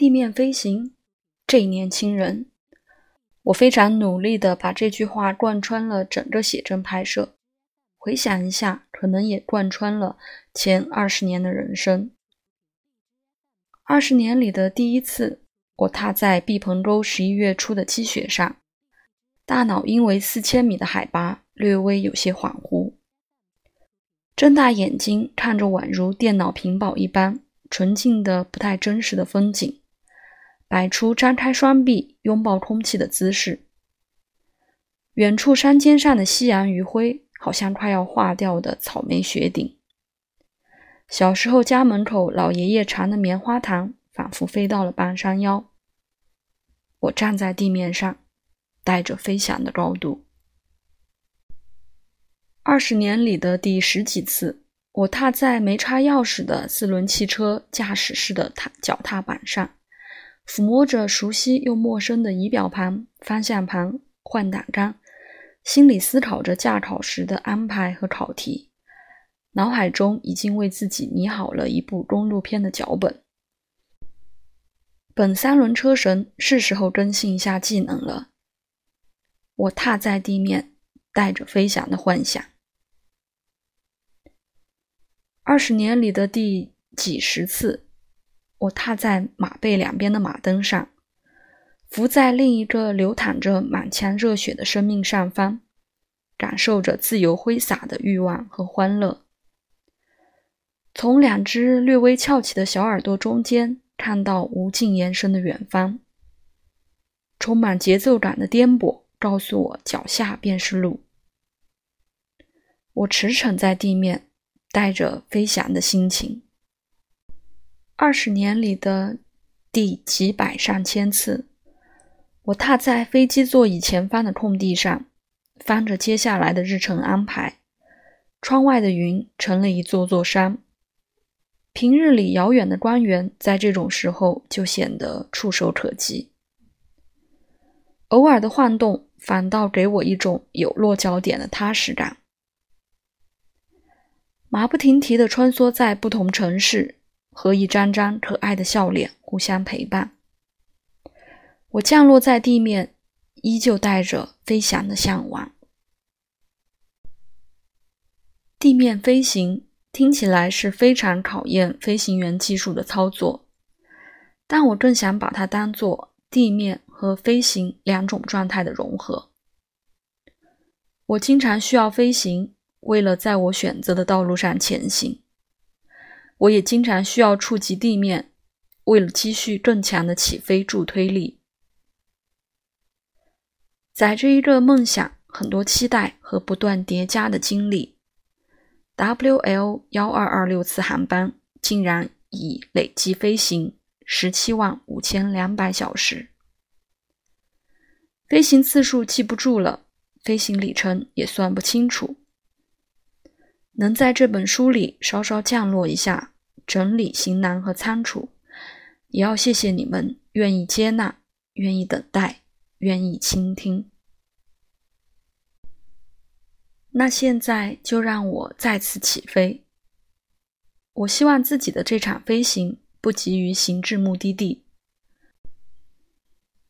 地面飞行，这年轻人，我非常努力地把这句话贯穿了整个写真拍摄。回想一下，可能也贯穿了前二十年的人生。二十年里的第一次，我踏在毕棚沟十一月初的积雪上，大脑因为四千米的海拔略微有些恍惚，睁大眼睛看着宛如电脑屏保一般纯净的、不太真实的风景。摆出张开双臂拥抱空气的姿势。远处山尖上的夕阳余晖，好像快要化掉的草莓雪顶。小时候家门口老爷爷缠的棉花糖，仿佛飞到了半山腰。我站在地面上，带着飞翔的高度。二十年里的第十几次，我踏在没插钥匙的四轮汽车驾驶室的踏脚踏板上。抚摸着熟悉又陌生的仪表盘、方向盘、换挡杆，心里思考着驾考时的安排和考题，脑海中已经为自己拟好了一部公路片的脚本。本三轮车神是时候更新一下技能了。我踏在地面，带着飞翔的幻想。二十年里的第几十次。我踏在马背两边的马蹬上，伏在另一个流淌着满腔热血的生命上方，感受着自由挥洒的欲望和欢乐。从两只略微翘起的小耳朵中间，看到无尽延伸的远方。充满节奏感的颠簸告诉我，脚下便是路。我驰骋在地面，带着飞翔的心情。二十年里的第几百上千次，我踏在飞机座椅前方的空地上，翻着接下来的日程安排。窗外的云成了一座座山。平日里遥远的光源，在这种时候就显得触手可及。偶尔的晃动，反倒给我一种有落脚点的踏实感。马不停蹄地穿梭在不同城市。和一张张可爱的笑脸互相陪伴。我降落在地面，依旧带着飞翔的向往。地面飞行听起来是非常考验飞行员技术的操作，但我更想把它当做地面和飞行两种状态的融合。我经常需要飞行，为了在我选择的道路上前行。我也经常需要触及地面，为了积蓄更强的起飞助推力。载着一个梦想、很多期待和不断叠加的经历，WL 幺二二六次航班竟然已累计飞行十七万五千两百小时。飞行次数记不住了，飞行里程也算不清楚。能在这本书里稍稍降落一下，整理行囊和仓储，也要谢谢你们愿意接纳、愿意等待、愿意倾听。那现在就让我再次起飞。我希望自己的这场飞行不急于行至目的地。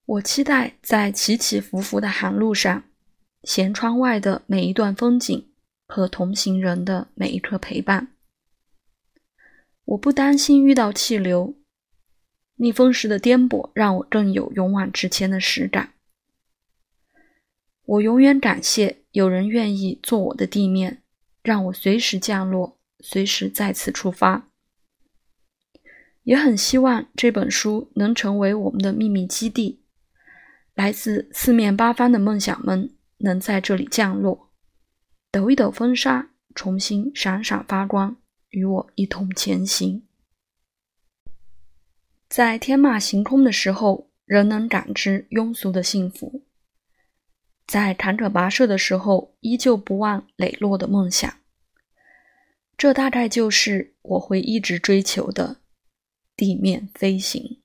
我期待在起起伏伏的航路上，舷窗外的每一段风景。和同行人的每一刻陪伴，我不担心遇到气流，逆风时的颠簸让我更有勇往直前的实感。我永远感谢有人愿意做我的地面，让我随时降落，随时再次出发。也很希望这本书能成为我们的秘密基地，来自四面八方的梦想们能在这里降落。抖一抖风沙，重新闪闪发光，与我一同前行。在天马行空的时候，仍能感知庸俗的幸福；在坎坷跋涉的时候，依旧不忘磊落的梦想。这大概就是我会一直追求的地面飞行。